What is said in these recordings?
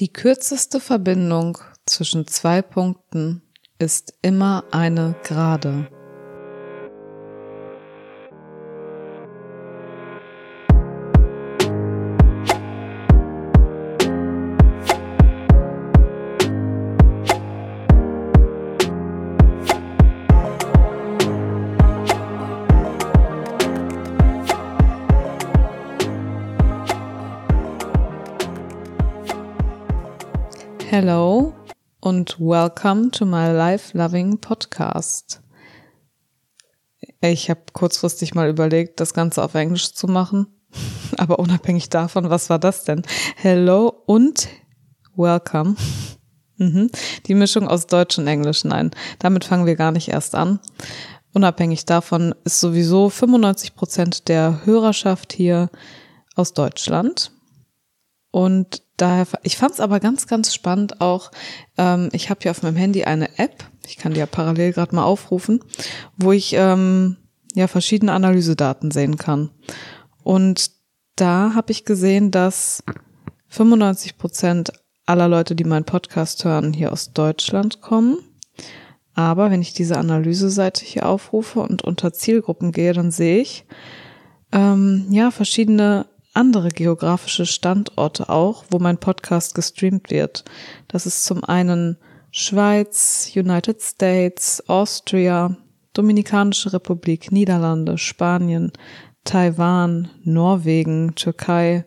Die kürzeste Verbindung zwischen zwei Punkten ist immer eine Gerade. Und welcome to my life loving podcast. Ich habe kurzfristig mal überlegt, das Ganze auf Englisch zu machen, aber unabhängig davon, was war das denn? Hello und welcome. Mhm. Die Mischung aus Deutsch und Englisch, nein, damit fangen wir gar nicht erst an. Unabhängig davon ist sowieso 95 Prozent der Hörerschaft hier aus Deutschland. Und daher, ich fand es aber ganz, ganz spannend auch, ähm, ich habe hier auf meinem Handy eine App, ich kann die ja parallel gerade mal aufrufen, wo ich ähm, ja verschiedene Analysedaten sehen kann. Und da habe ich gesehen, dass 95 Prozent aller Leute, die meinen Podcast hören, hier aus Deutschland kommen. Aber wenn ich diese Analyseseite hier aufrufe und unter Zielgruppen gehe, dann sehe ich ähm, ja verschiedene andere geografische Standorte auch, wo mein Podcast gestreamt wird. Das ist zum einen Schweiz, United States, Austria, Dominikanische Republik, Niederlande, Spanien, Taiwan, Norwegen, Türkei,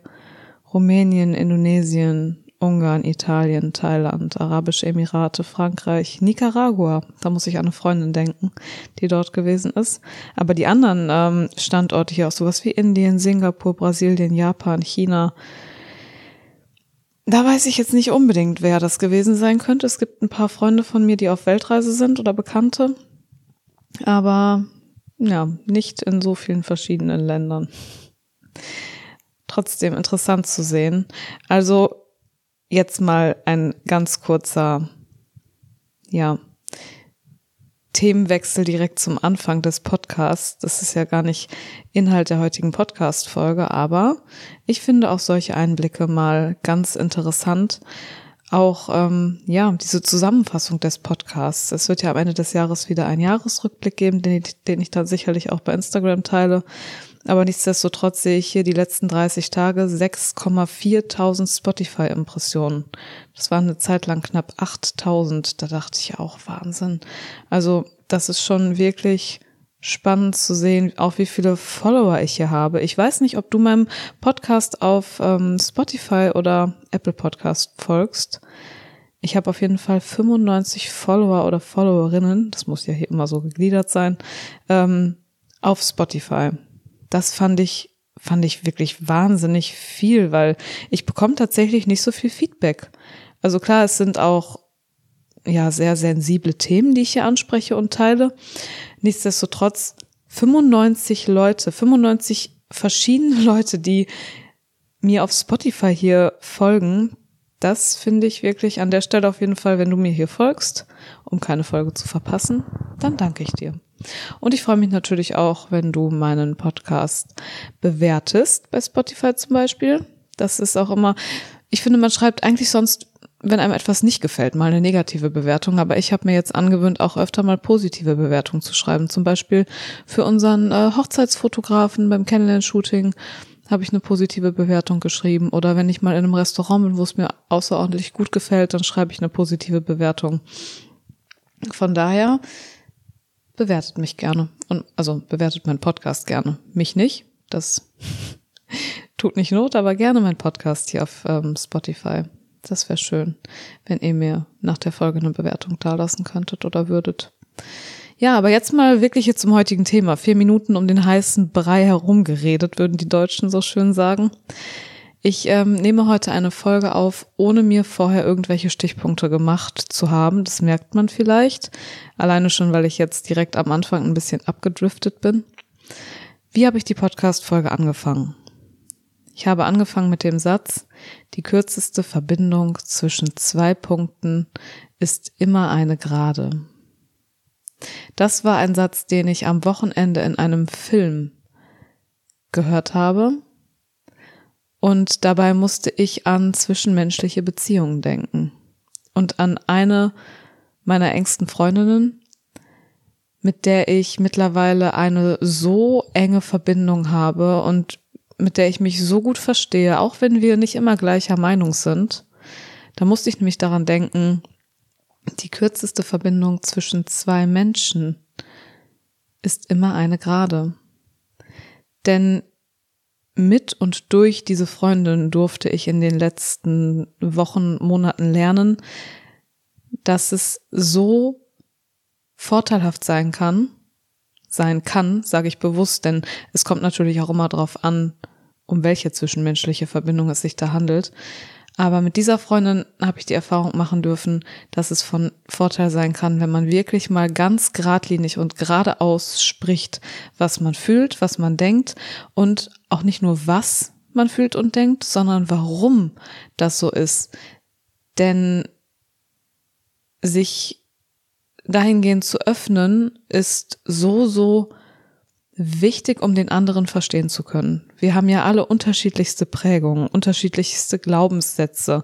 Rumänien, Indonesien, Ungarn, Italien, Thailand, Arabische Emirate, Frankreich, Nicaragua. Da muss ich an eine Freundin denken, die dort gewesen ist. Aber die anderen ähm, Standorte hier auch sowas wie Indien, Singapur, Brasilien, Japan, China. Da weiß ich jetzt nicht unbedingt, wer das gewesen sein könnte. Es gibt ein paar Freunde von mir, die auf Weltreise sind oder Bekannte. Aber ja, nicht in so vielen verschiedenen Ländern. Trotzdem interessant zu sehen. Also jetzt mal ein ganz kurzer, ja, Themenwechsel direkt zum Anfang des Podcasts. Das ist ja gar nicht Inhalt der heutigen Podcast-Folge, aber ich finde auch solche Einblicke mal ganz interessant. Auch ähm, ja diese Zusammenfassung des Podcasts. Es wird ja am Ende des Jahres wieder einen Jahresrückblick geben, den, den ich dann sicherlich auch bei Instagram teile. Aber nichtsdestotrotz sehe ich hier die letzten 30 Tage 6,4.000 Spotify-Impressionen. Das waren eine Zeit lang knapp 8.000. Da dachte ich auch, Wahnsinn. Also das ist schon wirklich spannend zu sehen, auch wie viele Follower ich hier habe. Ich weiß nicht, ob du meinem Podcast auf ähm, Spotify oder Apple Podcast folgst. Ich habe auf jeden Fall 95 Follower oder Followerinnen, das muss ja hier immer so gegliedert sein, ähm, auf Spotify das fand ich, fand ich wirklich wahnsinnig viel, weil ich bekomme tatsächlich nicht so viel Feedback. Also klar, es sind auch ja sehr sensible Themen, die ich hier anspreche und teile. Nichtsdestotrotz 95 Leute, 95 verschiedene Leute, die mir auf Spotify hier folgen, das finde ich wirklich an der Stelle auf jeden Fall, wenn du mir hier folgst, um keine Folge zu verpassen, dann danke ich dir. Und ich freue mich natürlich auch, wenn du meinen Podcast bewertest, bei Spotify zum Beispiel. Das ist auch immer, ich finde, man schreibt eigentlich sonst, wenn einem etwas nicht gefällt, mal eine negative Bewertung. Aber ich habe mir jetzt angewöhnt, auch öfter mal positive Bewertungen zu schreiben. Zum Beispiel für unseren äh, Hochzeitsfotografen beim Kennenlern-Shooting habe ich eine positive Bewertung geschrieben. Oder wenn ich mal in einem Restaurant bin, wo es mir außerordentlich gut gefällt, dann schreibe ich eine positive Bewertung. Von daher bewertet mich gerne. Und also bewertet meinen Podcast gerne. Mich nicht. Das tut nicht Not, aber gerne mein Podcast hier auf ähm, Spotify. Das wäre schön, wenn ihr mir nach der Folge eine Bewertung dalassen könntet oder würdet. Ja, aber jetzt mal wirklich jetzt zum heutigen Thema. Vier Minuten um den heißen Brei herumgeredet, würden die Deutschen so schön sagen. Ich ähm, nehme heute eine Folge auf, ohne mir vorher irgendwelche Stichpunkte gemacht zu haben. Das merkt man vielleicht. Alleine schon, weil ich jetzt direkt am Anfang ein bisschen abgedriftet bin. Wie habe ich die Podcast-Folge angefangen? Ich habe angefangen mit dem Satz, die kürzeste Verbindung zwischen zwei Punkten ist immer eine Gerade. Das war ein Satz, den ich am Wochenende in einem Film gehört habe Und dabei musste ich an zwischenmenschliche Beziehungen denken und an eine meiner engsten Freundinnen, mit der ich mittlerweile eine so enge Verbindung habe und mit der ich mich so gut verstehe, auch wenn wir nicht immer gleicher Meinung sind. Da musste ich nämlich daran denken, die kürzeste Verbindung zwischen zwei Menschen ist immer eine gerade. Denn mit und durch diese Freundin durfte ich in den letzten Wochen, Monaten lernen, dass es so vorteilhaft sein kann, sein kann, sage ich bewusst, denn es kommt natürlich auch immer darauf an, um welche zwischenmenschliche Verbindung es sich da handelt, aber mit dieser Freundin habe ich die Erfahrung machen dürfen, dass es von Vorteil sein kann, wenn man wirklich mal ganz geradlinig und geradeaus spricht, was man fühlt, was man denkt und auch nicht nur was man fühlt und denkt, sondern warum das so ist. Denn sich dahingehend zu öffnen ist so, so wichtig, um den anderen verstehen zu können. Wir haben ja alle unterschiedlichste Prägungen, unterschiedlichste Glaubenssätze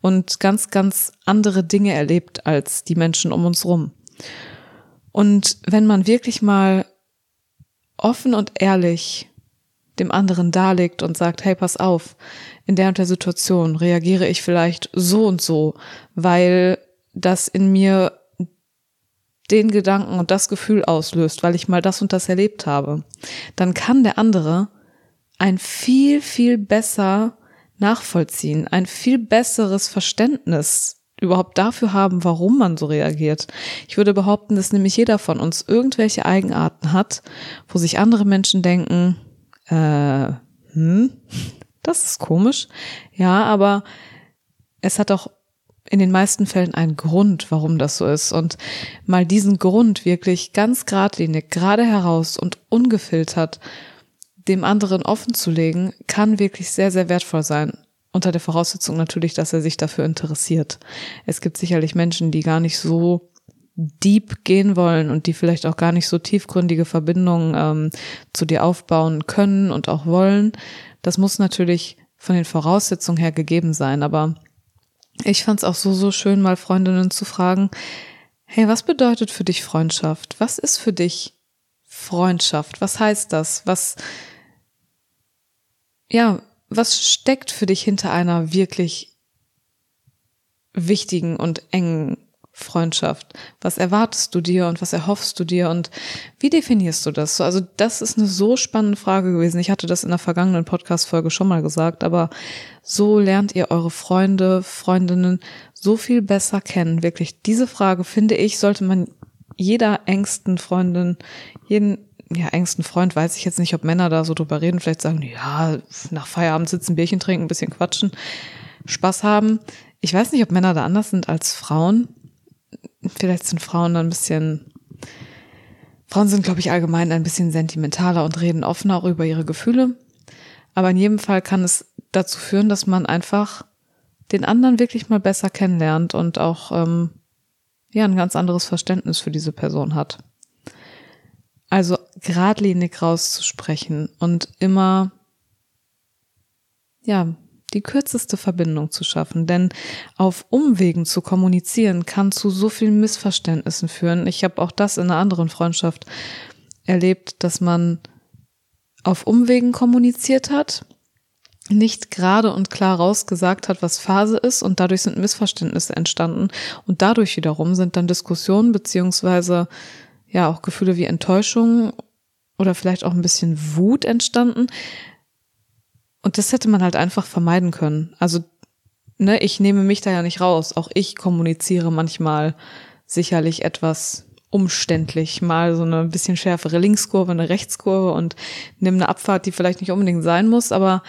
und ganz, ganz andere Dinge erlebt als die Menschen um uns rum. Und wenn man wirklich mal offen und ehrlich dem anderen darlegt und sagt, hey, pass auf, in der und der Situation reagiere ich vielleicht so und so, weil das in mir den Gedanken und das Gefühl auslöst, weil ich mal das und das erlebt habe, dann kann der andere ein viel, viel besser nachvollziehen, ein viel besseres Verständnis überhaupt dafür haben, warum man so reagiert. Ich würde behaupten, dass nämlich jeder von uns irgendwelche Eigenarten hat, wo sich andere Menschen denken, äh, hm, das ist komisch. Ja, aber es hat auch in den meisten Fällen einen Grund, warum das so ist. Und mal diesen Grund wirklich ganz geradlinig, gerade heraus und ungefiltert dem anderen offen zu legen, kann wirklich sehr, sehr wertvoll sein. Unter der Voraussetzung natürlich, dass er sich dafür interessiert. Es gibt sicherlich Menschen, die gar nicht so deep gehen wollen und die vielleicht auch gar nicht so tiefgründige Verbindungen ähm, zu dir aufbauen können und auch wollen. Das muss natürlich von den Voraussetzungen her gegeben sein, aber ich fand es auch so, so schön, mal Freundinnen zu fragen, hey, was bedeutet für dich Freundschaft? Was ist für dich Freundschaft? Was heißt das? Was, ja, was steckt für dich hinter einer wirklich wichtigen und engen Freundschaft? Was erwartest du dir und was erhoffst du dir und wie definierst du das? Also das ist eine so spannende Frage gewesen. Ich hatte das in der vergangenen Podcast-Folge schon mal gesagt, aber so lernt ihr eure Freunde, Freundinnen so viel besser kennen. Wirklich, diese Frage finde ich, sollte man jeder engsten Freundin, jeden ja, engsten Freund, weiß ich jetzt nicht, ob Männer da so drüber reden, vielleicht sagen, ja, nach Feierabend sitzen, Bierchen trinken, ein bisschen quatschen, Spaß haben. Ich weiß nicht, ob Männer da anders sind als Frauen vielleicht sind Frauen ein bisschen, Frauen sind, glaube ich, allgemein ein bisschen sentimentaler und reden offener auch über ihre Gefühle. Aber in jedem Fall kann es dazu führen, dass man einfach den anderen wirklich mal besser kennenlernt und auch ähm, ja ein ganz anderes Verständnis für diese Person hat. Also geradlinig rauszusprechen und immer ja die kürzeste Verbindung zu schaffen. Denn auf Umwegen zu kommunizieren kann zu so vielen Missverständnissen führen. Ich habe auch das in einer anderen Freundschaft erlebt, dass man auf Umwegen kommuniziert hat, nicht gerade und klar rausgesagt hat, was Phase ist und dadurch sind Missverständnisse entstanden und dadurch wiederum sind dann Diskussionen beziehungsweise ja auch Gefühle wie Enttäuschung oder vielleicht auch ein bisschen Wut entstanden, und das hätte man halt einfach vermeiden können. Also, ne, ich nehme mich da ja nicht raus. Auch ich kommuniziere manchmal sicherlich etwas umständlich. Mal so eine bisschen schärfere Linkskurve, eine Rechtskurve und nehme eine Abfahrt, die vielleicht nicht unbedingt sein muss, aber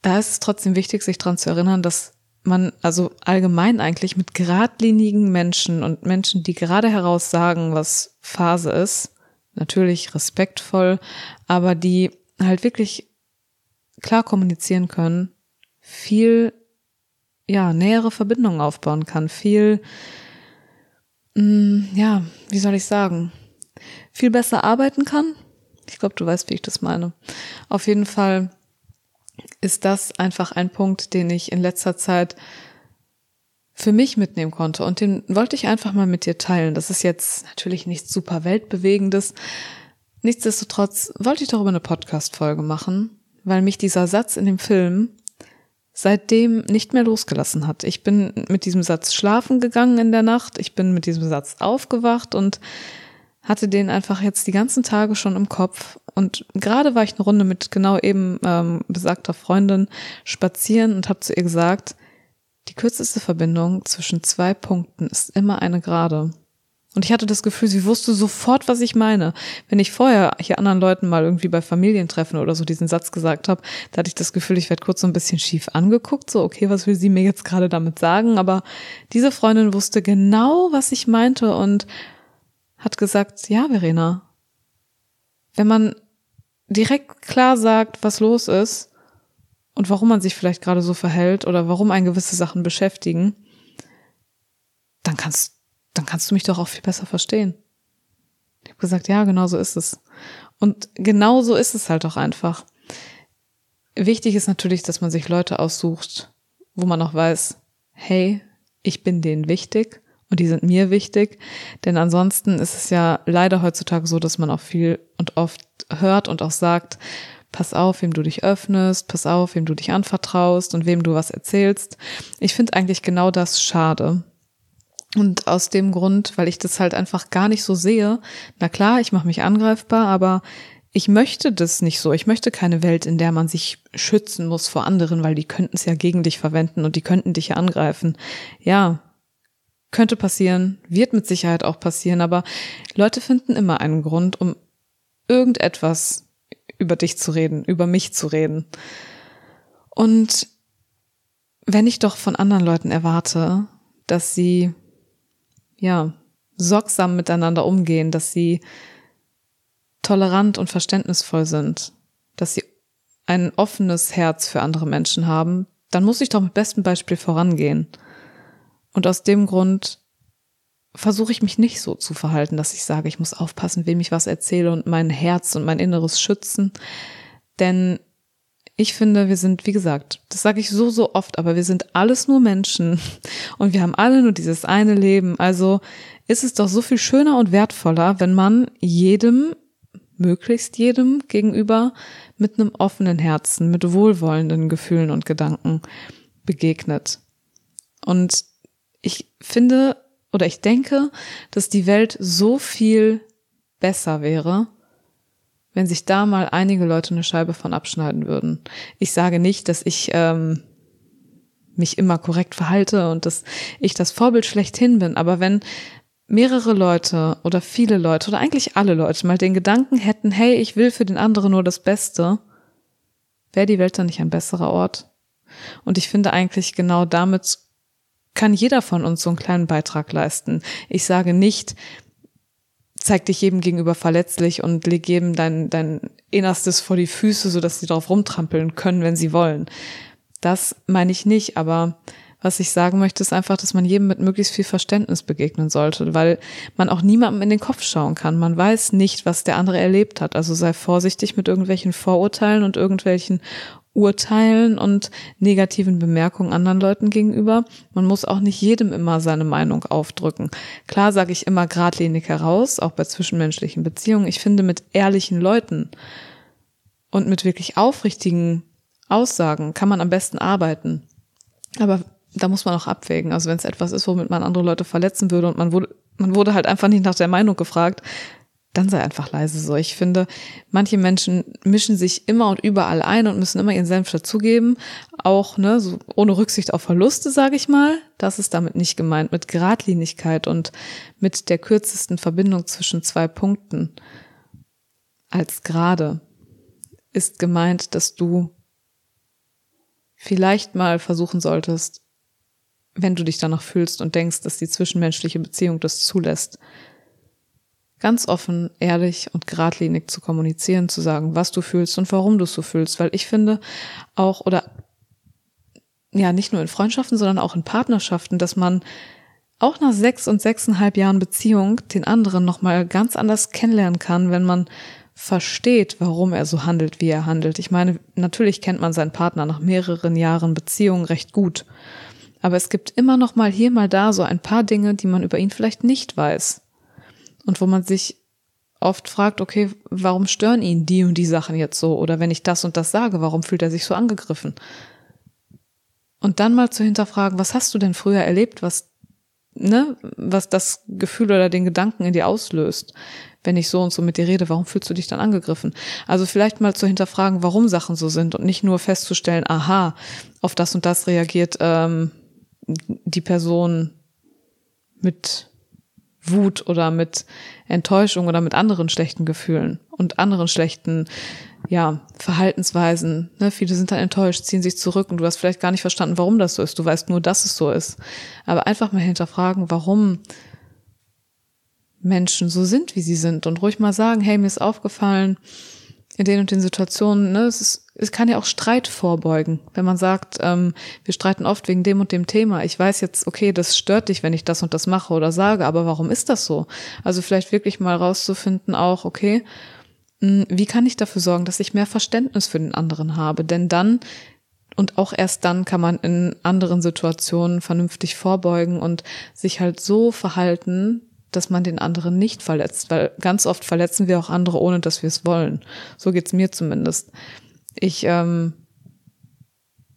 da ist es trotzdem wichtig, sich dran zu erinnern, dass man also allgemein eigentlich mit geradlinigen Menschen und Menschen, die gerade heraus sagen, was Phase ist, natürlich respektvoll, aber die halt wirklich klar kommunizieren können, viel ja, nähere Verbindungen aufbauen kann, viel, mh, mm, ja, wie soll ich sagen, viel besser arbeiten kann. Ich glaube, du weißt, wie ich das meine. Auf jeden Fall ist das einfach ein Punkt, den ich in letzter Zeit für mich mitnehmen konnte. Und den wollte ich einfach mal mit dir teilen. Das ist jetzt natürlich nichts super Weltbewegendes. Nichtsdestotrotz wollte ich darüber eine Podcast-Folge machen, weil mich dieser Satz in dem Film seitdem nicht mehr losgelassen hat. Ich bin mit diesem Satz schlafen gegangen in der Nacht. Ich bin mit diesem Satz aufgewacht und hatte den einfach jetzt die ganzen Tage schon im Kopf. Und gerade war ich eine Runde mit genau eben ähm, besagter Freundin spazieren und habe zu ihr gesagt, die kürzeste Verbindung zwischen zwei Punkten ist immer eine Gerade. Und ich hatte das Gefühl, sie wusste sofort, was ich meine. Wenn ich vorher hier anderen Leuten mal irgendwie bei Familientreffen oder so diesen Satz gesagt habe, da hatte ich das Gefühl, ich werde kurz so ein bisschen schief angeguckt, so, okay, was will sie mir jetzt gerade damit sagen? Aber diese Freundin wusste genau, was ich meinte und hat gesagt, ja, Verena, wenn man direkt klar sagt, was los ist, und warum man sich vielleicht gerade so verhält oder warum ein gewisse Sachen beschäftigen, dann kannst, dann kannst du mich doch auch viel besser verstehen. Ich habe gesagt, ja, genau so ist es. Und genau so ist es halt auch einfach. Wichtig ist natürlich, dass man sich Leute aussucht, wo man auch weiß, hey, ich bin denen wichtig und die sind mir wichtig. Denn ansonsten ist es ja leider heutzutage so, dass man auch viel und oft hört und auch sagt, pass auf, wem du dich öffnest, pass auf, wem du dich anvertraust und wem du was erzählst. Ich finde eigentlich genau das schade. Und aus dem Grund, weil ich das halt einfach gar nicht so sehe, na klar, ich mache mich angreifbar, aber ich möchte das nicht so. Ich möchte keine Welt, in der man sich schützen muss vor anderen, weil die könnten es ja gegen dich verwenden und die könnten dich ja angreifen. Ja, könnte passieren, wird mit Sicherheit auch passieren, aber Leute finden immer einen Grund, um irgendetwas über dich zu reden, über mich zu reden. Und wenn ich doch von anderen Leuten erwarte, dass sie, ja, sorgsam miteinander umgehen, dass sie tolerant und verständnisvoll sind, dass sie ein offenes Herz für andere Menschen haben, dann muss ich doch mit bestem Beispiel vorangehen. Und aus dem Grund versuche ich mich nicht so zu verhalten, dass ich sage, ich muss aufpassen, wem ich was erzähle und mein Herz und mein Inneres schützen. Denn ich finde, wir sind, wie gesagt, das sage ich so, so oft, aber wir sind alles nur Menschen und wir haben alle nur dieses eine Leben. Also ist es doch so viel schöner und wertvoller, wenn man jedem, möglichst jedem gegenüber mit einem offenen Herzen, mit wohlwollenden Gefühlen und Gedanken begegnet. Und ich finde, oder ich denke, dass die Welt so viel besser wäre, wenn sich da mal einige Leute eine Scheibe von abschneiden würden. Ich sage nicht, dass ich ähm, mich immer korrekt verhalte und dass ich das Vorbild schlechthin bin, aber wenn mehrere Leute oder viele Leute oder eigentlich alle Leute mal den Gedanken hätten, hey, ich will für den anderen nur das Beste, wäre die Welt dann nicht ein besserer Ort? Und ich finde eigentlich genau damit kann jeder von uns so einen kleinen Beitrag leisten. Ich sage nicht, zeig dich jedem gegenüber verletzlich und leg jedem dein, dein Innerstes vor die Füße, sodass sie darauf rumtrampeln können, wenn sie wollen. Das meine ich nicht, aber was ich sagen möchte, ist einfach, dass man jedem mit möglichst viel Verständnis begegnen sollte, weil man auch niemandem in den Kopf schauen kann. Man weiß nicht, was der andere erlebt hat. Also sei vorsichtig mit irgendwelchen Vorurteilen und irgendwelchen Urteilen und negativen Bemerkungen anderen Leuten gegenüber. Man muss auch nicht jedem immer seine Meinung aufdrücken. Klar sage ich immer geradlinig heraus, auch bei zwischenmenschlichen Beziehungen. Ich finde, mit ehrlichen Leuten und mit wirklich aufrichtigen Aussagen kann man am besten arbeiten. Aber da muss man auch abwägen. Also wenn es etwas ist, womit man andere Leute verletzen würde und man wurde, man wurde halt einfach nicht nach der Meinung gefragt, dann sei einfach leise so. Ich finde, manche Menschen mischen sich immer und überall ein und müssen immer ihren Senf dazugeben, auch ne, so ohne Rücksicht auf Verluste, sage ich mal. Das ist damit nicht gemeint, mit Geradlinigkeit und mit der kürzesten Verbindung zwischen zwei Punkten als gerade ist gemeint, dass du vielleicht mal versuchen solltest, wenn du dich danach fühlst und denkst, dass die zwischenmenschliche Beziehung das zulässt, ganz offen, ehrlich und geradlinig zu kommunizieren, zu sagen, was du fühlst und warum du es so fühlst, weil ich finde auch oder ja nicht nur in Freundschaften, sondern auch in Partnerschaften, dass man auch nach sechs und sechseinhalb Jahren Beziehung den anderen nochmal ganz anders kennenlernen kann, wenn man versteht, warum er so handelt, wie er handelt. Ich meine, natürlich kennt man seinen Partner nach mehreren Jahren Beziehung recht gut. Aber es gibt immer noch mal hier mal da so ein paar Dinge, die man über ihn vielleicht nicht weiß. Und wo man sich oft fragt, okay, warum stören ihn die und die Sachen jetzt so? Oder wenn ich das und das sage, warum fühlt er sich so angegriffen? Und dann mal zu hinterfragen, was hast du denn früher erlebt, was, ne, was das Gefühl oder den Gedanken in dir auslöst? Wenn ich so und so mit dir rede, warum fühlst du dich dann angegriffen? Also vielleicht mal zu hinterfragen, warum Sachen so sind und nicht nur festzustellen, aha, auf das und das reagiert ähm, die Person mit Wut oder mit Enttäuschung oder mit anderen schlechten Gefühlen und anderen schlechten ja, Verhaltensweisen. Ne? Viele sind dann enttäuscht, ziehen sich zurück und du hast vielleicht gar nicht verstanden, warum das so ist. Du weißt nur, dass es so ist. Aber einfach mal hinterfragen, warum Menschen so sind, wie sie sind und ruhig mal sagen, hey, mir ist aufgefallen, in den und den Situationen, ne, es, ist, es kann ja auch Streit vorbeugen, wenn man sagt, ähm, wir streiten oft wegen dem und dem Thema. Ich weiß jetzt, okay, das stört dich, wenn ich das und das mache oder sage, aber warum ist das so? Also vielleicht wirklich mal rauszufinden, auch, okay, hm, wie kann ich dafür sorgen, dass ich mehr Verständnis für den anderen habe? Denn dann und auch erst dann kann man in anderen Situationen vernünftig vorbeugen und sich halt so verhalten, dass man den anderen nicht verletzt, weil ganz oft verletzen wir auch andere, ohne dass wir es wollen. So geht's mir zumindest. Ich ähm,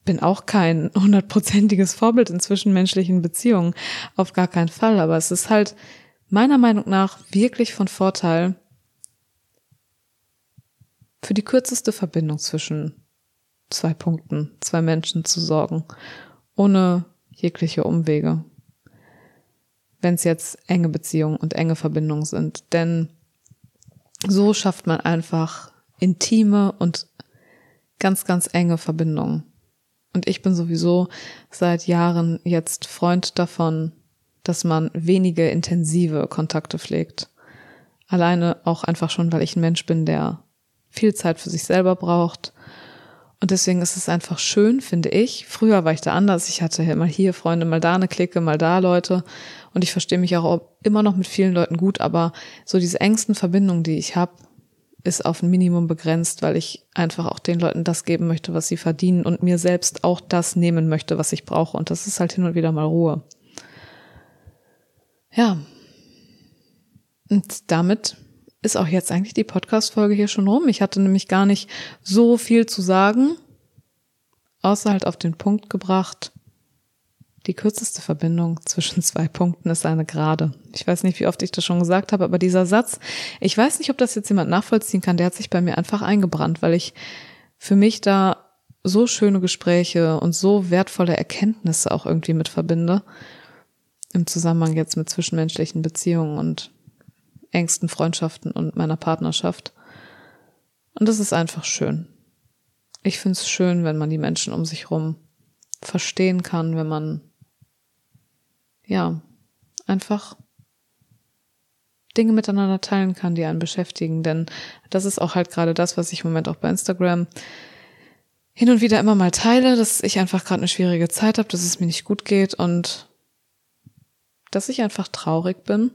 bin auch kein hundertprozentiges Vorbild in zwischenmenschlichen Beziehungen, auf gar keinen Fall, aber es ist halt meiner Meinung nach wirklich von Vorteil, für die kürzeste Verbindung zwischen zwei Punkten, zwei Menschen zu sorgen, ohne jegliche Umwege wenn es jetzt enge Beziehungen und enge Verbindungen sind. Denn so schafft man einfach intime und ganz, ganz enge Verbindungen. Und ich bin sowieso seit Jahren jetzt Freund davon, dass man wenige intensive Kontakte pflegt. Alleine auch einfach schon, weil ich ein Mensch bin, der viel Zeit für sich selber braucht und deswegen ist es einfach schön, finde ich. Früher war ich da anders. Ich hatte mal hier Freunde, mal da eine Clique, mal da Leute. Und ich verstehe mich auch immer noch mit vielen Leuten gut, aber so diese engsten Verbindungen, die ich habe, ist auf ein Minimum begrenzt, weil ich einfach auch den Leuten das geben möchte, was sie verdienen und mir selbst auch das nehmen möchte, was ich brauche. Und das ist halt hin und wieder mal Ruhe. Ja. Und damit ist auch jetzt eigentlich die Podcast-Folge hier schon rum. Ich hatte nämlich gar nicht so viel zu sagen, außer halt auf den Punkt gebracht. Die kürzeste Verbindung zwischen zwei Punkten ist eine Gerade. Ich weiß nicht, wie oft ich das schon gesagt habe, aber dieser Satz, ich weiß nicht, ob das jetzt jemand nachvollziehen kann, der hat sich bei mir einfach eingebrannt, weil ich für mich da so schöne Gespräche und so wertvolle Erkenntnisse auch irgendwie mit verbinde. Im Zusammenhang jetzt mit zwischenmenschlichen Beziehungen und engsten Freundschaften und meiner Partnerschaft. Und das ist einfach schön. Ich finde es schön, wenn man die Menschen um sich rum verstehen kann, wenn man ja einfach Dinge miteinander teilen kann, die einen beschäftigen. Denn das ist auch halt gerade das, was ich im Moment auch bei Instagram hin und wieder immer mal teile, dass ich einfach gerade eine schwierige Zeit habe, dass es mir nicht gut geht und dass ich einfach traurig bin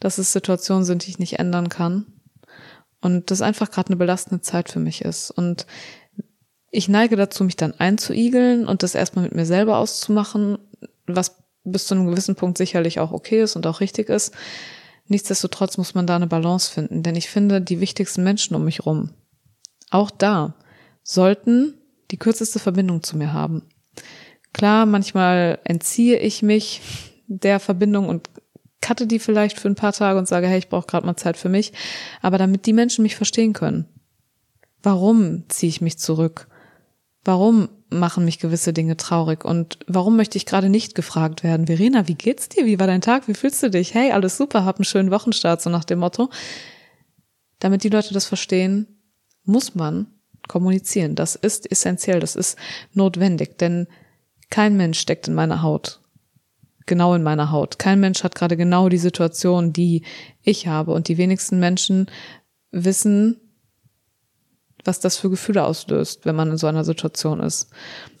dass es Situationen sind, die ich nicht ändern kann. Und das einfach gerade eine belastende Zeit für mich ist. Und ich neige dazu, mich dann einzuigeln und das erstmal mit mir selber auszumachen, was bis zu einem gewissen Punkt sicherlich auch okay ist und auch richtig ist. Nichtsdestotrotz muss man da eine Balance finden, denn ich finde, die wichtigsten Menschen um mich rum, auch da, sollten die kürzeste Verbindung zu mir haben. Klar, manchmal entziehe ich mich der Verbindung und cutte die vielleicht für ein paar Tage und sage, hey, ich brauche gerade mal Zeit für mich. Aber damit die Menschen mich verstehen können. Warum ziehe ich mich zurück? Warum machen mich gewisse Dinge traurig? Und warum möchte ich gerade nicht gefragt werden? Verena, wie geht's dir? Wie war dein Tag? Wie fühlst du dich? Hey, alles super, hab einen schönen Wochenstart, so nach dem Motto. Damit die Leute das verstehen, muss man kommunizieren. Das ist essentiell, das ist notwendig, denn kein Mensch steckt in meiner Haut genau in meiner Haut. Kein Mensch hat gerade genau die Situation, die ich habe. Und die wenigsten Menschen wissen, was das für Gefühle auslöst, wenn man in so einer Situation ist.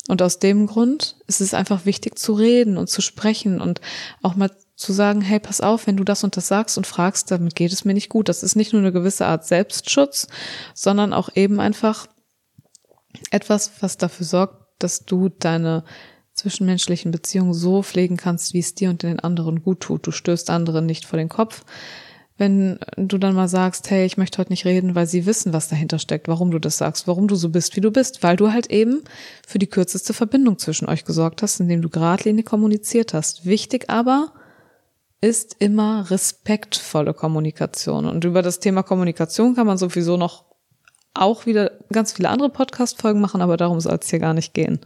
Und aus dem Grund ist es einfach wichtig zu reden und zu sprechen und auch mal zu sagen, hey, pass auf, wenn du das und das sagst und fragst, damit geht es mir nicht gut. Das ist nicht nur eine gewisse Art Selbstschutz, sondern auch eben einfach etwas, was dafür sorgt, dass du deine zwischenmenschlichen Beziehungen so pflegen kannst, wie es dir und den anderen gut tut. Du stößt anderen nicht vor den Kopf. Wenn du dann mal sagst, hey, ich möchte heute nicht reden, weil sie wissen, was dahinter steckt, warum du das sagst, warum du so bist, wie du bist, weil du halt eben für die kürzeste Verbindung zwischen euch gesorgt hast, indem du geradlinig kommuniziert hast. Wichtig aber, ist immer respektvolle Kommunikation. Und über das Thema Kommunikation kann man sowieso noch auch wieder ganz viele andere Podcast-Folgen machen, aber darum soll es hier gar nicht gehen.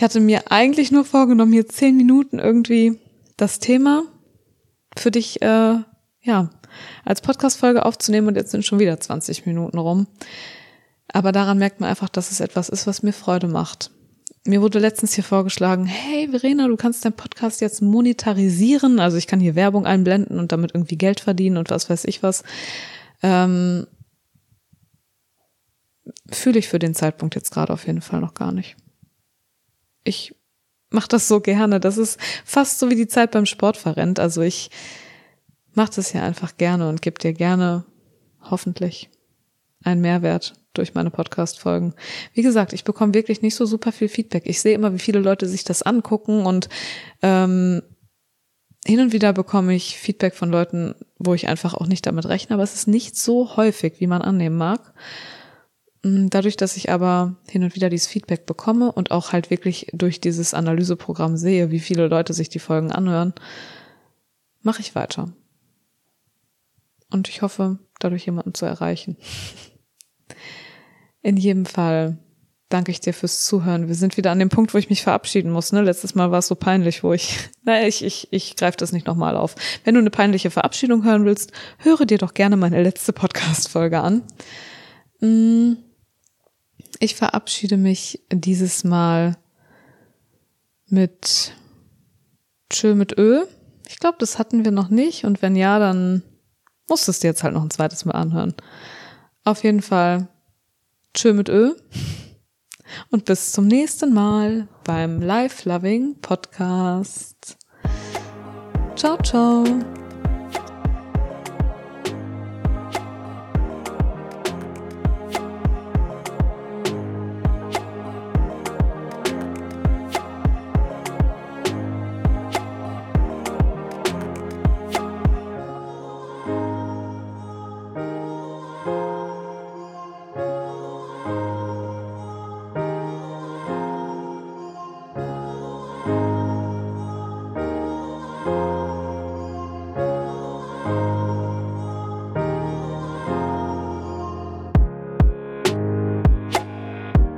Ich hatte mir eigentlich nur vorgenommen, hier zehn Minuten irgendwie das Thema für dich, äh, ja, als Podcast-Folge aufzunehmen und jetzt sind schon wieder 20 Minuten rum. Aber daran merkt man einfach, dass es etwas ist, was mir Freude macht. Mir wurde letztens hier vorgeschlagen, hey Verena, du kannst deinen Podcast jetzt monetarisieren. Also ich kann hier Werbung einblenden und damit irgendwie Geld verdienen und was weiß ich was. Ähm, Fühle ich für den Zeitpunkt jetzt gerade auf jeden Fall noch gar nicht. Ich mache das so gerne. Das ist fast so wie die Zeit beim Sport verrennt. Also ich mache das ja einfach gerne und gebe dir gerne hoffentlich einen Mehrwert durch meine Podcast-Folgen. Wie gesagt, ich bekomme wirklich nicht so super viel Feedback. Ich sehe immer, wie viele Leute sich das angucken und ähm, hin und wieder bekomme ich Feedback von Leuten, wo ich einfach auch nicht damit rechne, aber es ist nicht so häufig, wie man annehmen mag. Mm, dadurch, dass ich aber hin und wieder dieses Feedback bekomme und auch halt wirklich durch dieses Analyseprogramm sehe, wie viele Leute sich die Folgen anhören, mache ich weiter. Und ich hoffe, dadurch jemanden zu erreichen. In jedem Fall danke ich dir fürs Zuhören. Wir sind wieder an dem Punkt, wo ich mich verabschieden muss. Ne? Letztes Mal war es so peinlich, wo ich, naja, ich, ich, ich greife das nicht nochmal auf. Wenn du eine peinliche Verabschiedung hören willst, höre dir doch gerne meine letzte Podcast-Folge an. Mm, ich verabschiede mich dieses Mal mit Tschö mit Ö. Ich glaube, das hatten wir noch nicht. Und wenn ja, dann musst du jetzt halt noch ein zweites Mal anhören. Auf jeden Fall Tschö mit Ö. Und bis zum nächsten Mal beim Life Loving Podcast. Ciao, ciao.